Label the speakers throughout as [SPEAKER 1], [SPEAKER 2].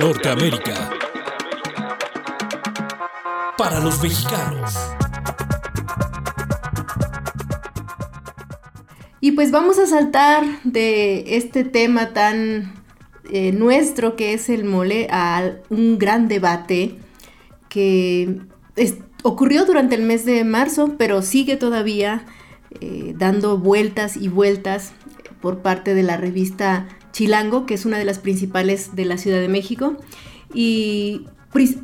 [SPEAKER 1] Norteamérica. Para los mexicanos.
[SPEAKER 2] Y pues vamos a saltar de este tema tan eh, nuestro que es el mole a un gran debate que ocurrió durante el mes de marzo, pero sigue todavía eh, dando vueltas y vueltas por parte de la revista Chilango, que es una de las principales de la Ciudad de México, y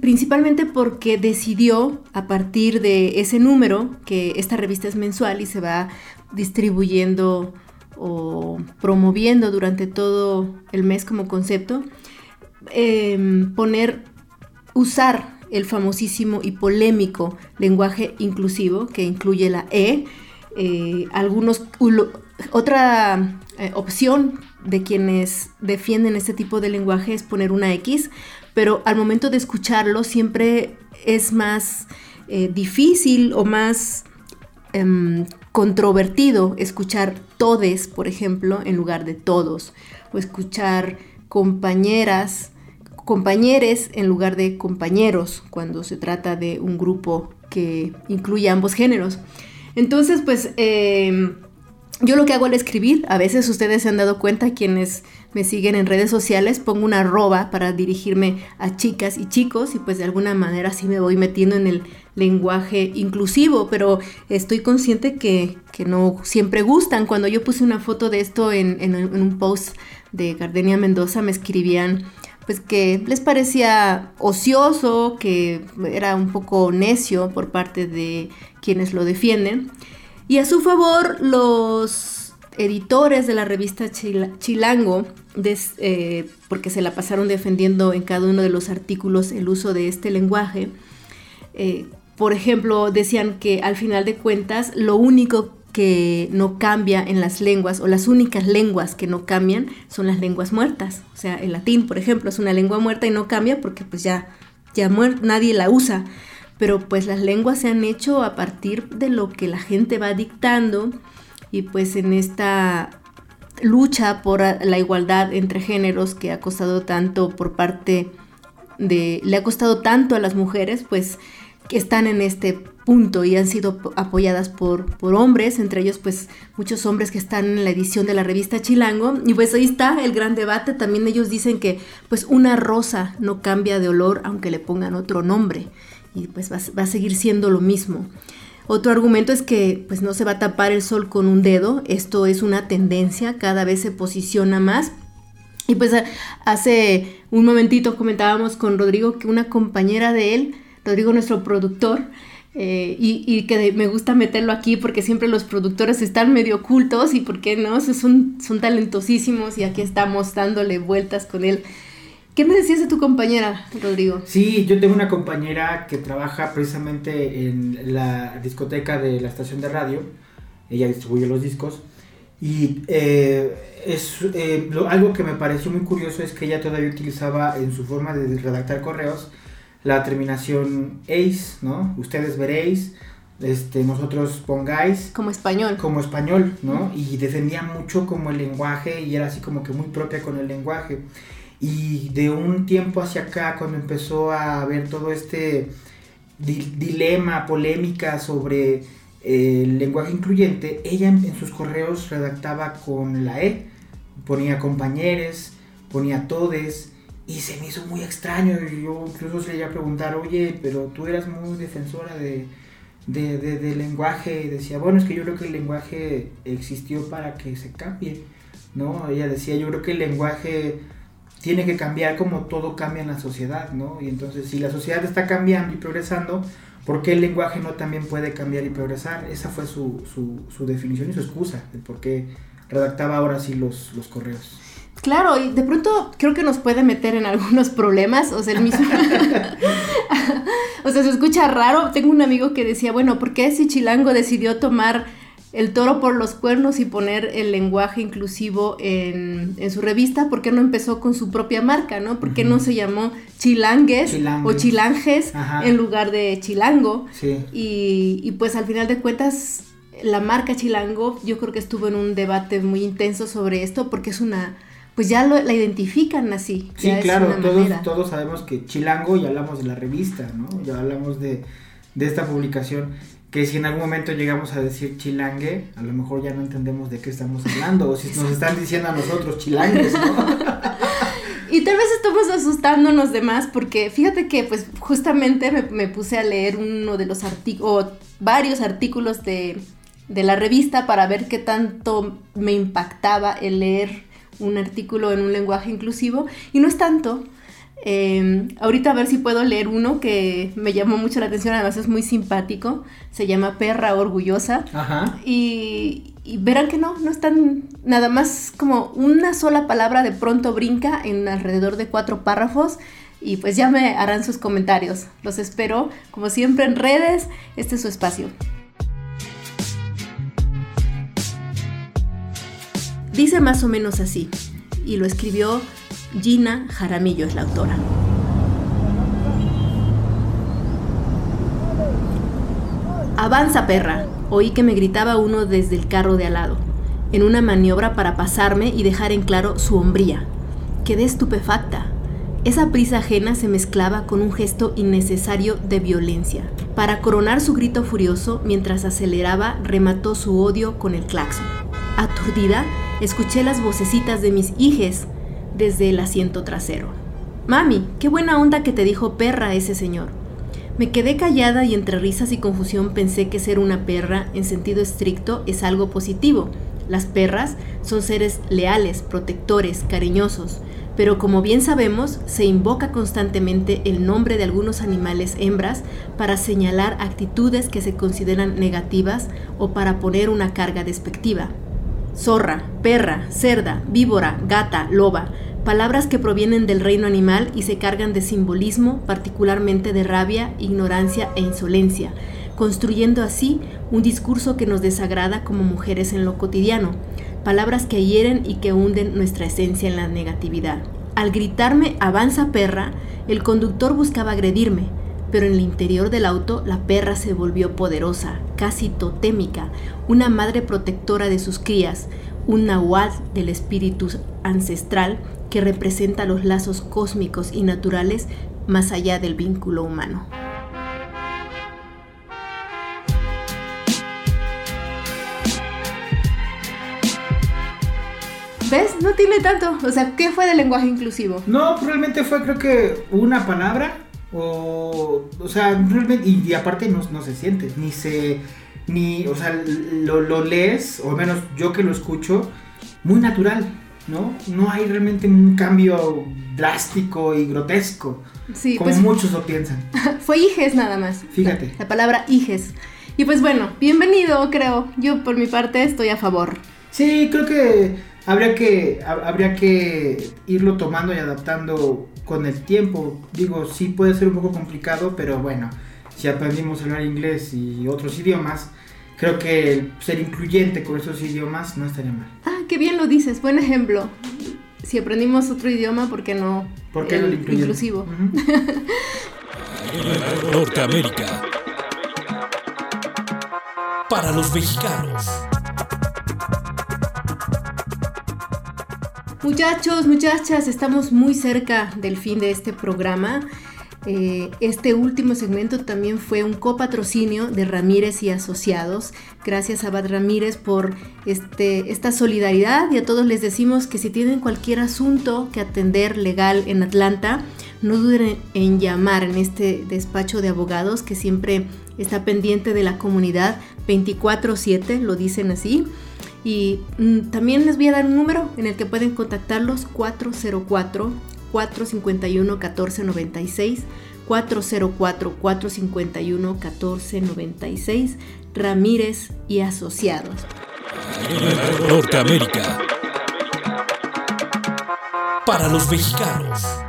[SPEAKER 2] principalmente porque decidió a partir de ese número, que esta revista es mensual y se va distribuyendo o promoviendo durante todo el mes como concepto, em, poner, usar el famosísimo y polémico lenguaje inclusivo que incluye la E, eh, algunos, otra eh, opción de quienes defienden este tipo de lenguaje es poner una X, pero al momento de escucharlo siempre es más eh, difícil o más em, controvertido escuchar todes, por ejemplo, en lugar de todos, o escuchar compañeras, compañeres en lugar de compañeros, cuando se trata de un grupo que incluye ambos géneros. Entonces, pues em, yo lo que hago al escribir, a veces ustedes se han dado cuenta, quienes me siguen en redes sociales, pongo una arroba para dirigirme a chicas y chicos y pues de alguna manera sí me voy metiendo en el lenguaje inclusivo, pero estoy consciente que, no siempre gustan. Cuando yo puse una foto de esto en, en un post de Gardenia Mendoza, me escribían pues que les parecía ocioso, que era un poco necio por parte de quienes lo defienden. Y a su favor, los editores de la revista Chilango, eh, porque se la pasaron defendiendo en cada uno de los artículos el uso de este lenguaje, eh, por ejemplo, decían que al final de cuentas lo único que no cambia en las lenguas, o las únicas lenguas que no cambian, son las lenguas muertas. O sea, el latín, por ejemplo, es una lengua muerta y no cambia porque pues ya, ya nadie la usa pero pues las lenguas se han hecho a partir de lo que la gente va dictando y pues en esta lucha por la igualdad entre géneros que ha costado tanto por parte de, le ha costado tanto a las mujeres, pues que están en este punto y han sido apoyadas por, por hombres, entre ellos pues muchos hombres que están en la edición de la revista Chilango. Y pues ahí está el gran debate, también ellos dicen que pues una rosa no cambia de olor aunque le pongan otro nombre y pues va, a seguir siendo lo mismo. Otro argumento es que pues no se va a tapar el sol con un dedo, esto es una tendencia, cada vez se posiciona más. Y pues hace un momentito comentábamos con Rodrigo que una compañera de él, Rodrigo nuestro productor, eh, y, que me gusta meterlo aquí porque siempre los productores están medio ocultos y por qué no, son, son talentosísimos y aquí estamos dándole vueltas con él ¿Qué me decías de tu compañera, Rodrigo?
[SPEAKER 3] Sí, yo tengo una compañera que trabaja precisamente en la discoteca de la estación de radio. Ella distribuye los discos. Y eh, es eh, algo que me pareció muy curioso es que ella todavía utilizaba en su forma de redactar correos la terminación ace, ¿no? Ustedes veréis, este, nosotros pongáis.
[SPEAKER 2] Como español.
[SPEAKER 3] Como español, ¿no? Y defendía mucho como el lenguaje y era así como que muy propia con el lenguaje. Y de un tiempo hacia acá, cuando empezó a haber todo este dilema, polémica sobre eh, el lenguaje incluyente, ella en, sus correos redactaba con la E, ponía compañeros, ponía todes, y se me hizo muy extraño. Yo incluso se le iba a preguntar, oye, pero tú eras muy defensora de, de, lenguaje, y decía, bueno, es que yo creo que el lenguaje existió para que se cambie, ¿no? Ella decía, yo creo que el lenguaje tiene que cambiar como todo cambia en la sociedad, ¿no? Y entonces, si la sociedad está cambiando y progresando, ¿por qué el lenguaje no también puede cambiar y progresar? Esa fue su, su, definición y su excusa de por qué redactaba ahora sí los, los correos.
[SPEAKER 2] Claro, y de pronto creo que nos puede meter en algunos problemas, o sea, el mismo... o sea, se escucha raro. Tengo un amigo que decía, bueno, ¿por qué si Chilango decidió tomar el toro por los cuernos y poner el lenguaje inclusivo en, su revista, ¿por qué no empezó con su propia marca, no? ¿Por qué no se llamó Chilangues, o Chilanges en lugar de Chilango? Y, y, pues al final de cuentas, la marca Chilango yo creo que estuvo en un debate muy intenso sobre esto porque es una pues ya lo, la identifican así.
[SPEAKER 3] Sí,
[SPEAKER 2] ya es
[SPEAKER 3] claro,
[SPEAKER 2] una
[SPEAKER 3] todos, todos sabemos que Chilango, ya hablamos de la revista, ¿no? Ya hablamos de, de esta publicación, que si en algún momento llegamos a decir chilangue, a lo mejor ya no entendemos de qué estamos hablando, o si nos están diciendo a nosotros chilangues, ¿no?
[SPEAKER 2] Y tal vez estamos asustándonos de más porque fíjate que pues justamente me, me puse a leer uno de los artículos, o varios artículos de, de la revista para ver qué tanto me impactaba el leer un artículo en un lenguaje inclusivo y no es tanto. Eh, ahorita a ver si puedo leer uno que me llamó mucho la atención, además es muy simpático, se llama Perra Orgullosa.
[SPEAKER 3] Ajá.
[SPEAKER 2] Y, y verán que no, no están nada más como una sola palabra de pronto brinca en alrededor de cuatro párrafos y pues ya me harán sus comentarios. Los espero como siempre en redes, este es su espacio. Dice más o menos así y lo escribió Gina Jaramillo, es la autora. Avanza, perra. Oí que me gritaba uno desde el carro de al lado, en una maniobra para pasarme y dejar en claro su hombría. Quedé estupefacta. Esa prisa ajena se mezclaba con un gesto innecesario de violencia. Para coronar su grito furioso, mientras aceleraba, remató su odio con el claxon. Aturdida, escuché las vocecitas de mis hijes desde el asiento trasero. Mami, qué buena onda que te dijo perra ese señor. Me quedé callada y entre risas y confusión pensé que ser una perra en sentido estricto es algo positivo. Las perras son seres leales, protectores, cariñosos, pero como bien sabemos, se invoca constantemente el nombre de algunos animales hembras para señalar actitudes que se consideran negativas o para poner una carga despectiva. Zorra, perra, cerda, víbora, gata, loba, palabras que provienen del reino animal y se cargan de simbolismo, particularmente de rabia, ignorancia e insolencia, construyendo así un discurso que nos desagrada como mujeres en lo cotidiano, palabras que hieren y que hunden nuestra esencia en la negatividad. Al gritarme avanza perra, el conductor buscaba agredirme, pero en el interior del auto la perra se volvió poderosa, casi totémica, una madre protectora de sus crías, un nahuatl del espíritu ancestral que representa los lazos cósmicos y naturales más allá del vínculo humano. ¿Ves? No tiene tanto. O sea, ¿qué fue del lenguaje inclusivo?
[SPEAKER 3] No, realmente fue creo que una palabra o, o sea, realmente, y, y aparte no, no se siente, ni se, ni, o sea, lo, lo lees, o al menos yo que lo escucho, muy natural, ¿no? No hay realmente un cambio drástico y grotesco,
[SPEAKER 2] Sí,
[SPEAKER 3] como
[SPEAKER 2] pues
[SPEAKER 3] muchos lo piensan.
[SPEAKER 2] fue hijes nada más.
[SPEAKER 3] Fíjate.
[SPEAKER 2] La palabra hijes. Y pues bueno, bienvenido, creo. Yo por mi parte estoy a favor.
[SPEAKER 3] Sí, creo que habría que ha- habría que irlo tomando y adaptando con el tiempo. Digo, sí puede ser un poco complicado, pero bueno, si aprendimos a hablar inglés y otros idiomas, creo que ser incluyente con esos idiomas no estaría mal.
[SPEAKER 2] Ah, qué bien lo dices. Buen ejemplo. Si aprendimos otro idioma, ¿por qué no?
[SPEAKER 3] ¿Por qué no
[SPEAKER 2] el
[SPEAKER 3] incluyente?
[SPEAKER 2] inclusivo.
[SPEAKER 1] Norteamérica. Para los mexicanos.
[SPEAKER 2] Muchachos, muchachas, estamos muy cerca del fin de este programa. Eh, este último segmento también fue un copatrocinio de Ramírez y Asociados. Gracias a Bad Ramírez por este, esta solidaridad y a todos les decimos que si tienen cualquier asunto que atender legal en Atlanta, no duden en llamar en este despacho de abogados que siempre está pendiente de la comunidad 24/7, lo dicen así. Y mm, también les voy a dar un número en el que pueden contactarlos 404 451 1496 404 451 1496 Ramírez y Asociados.
[SPEAKER 1] Norteamérica. Para los mexicanos.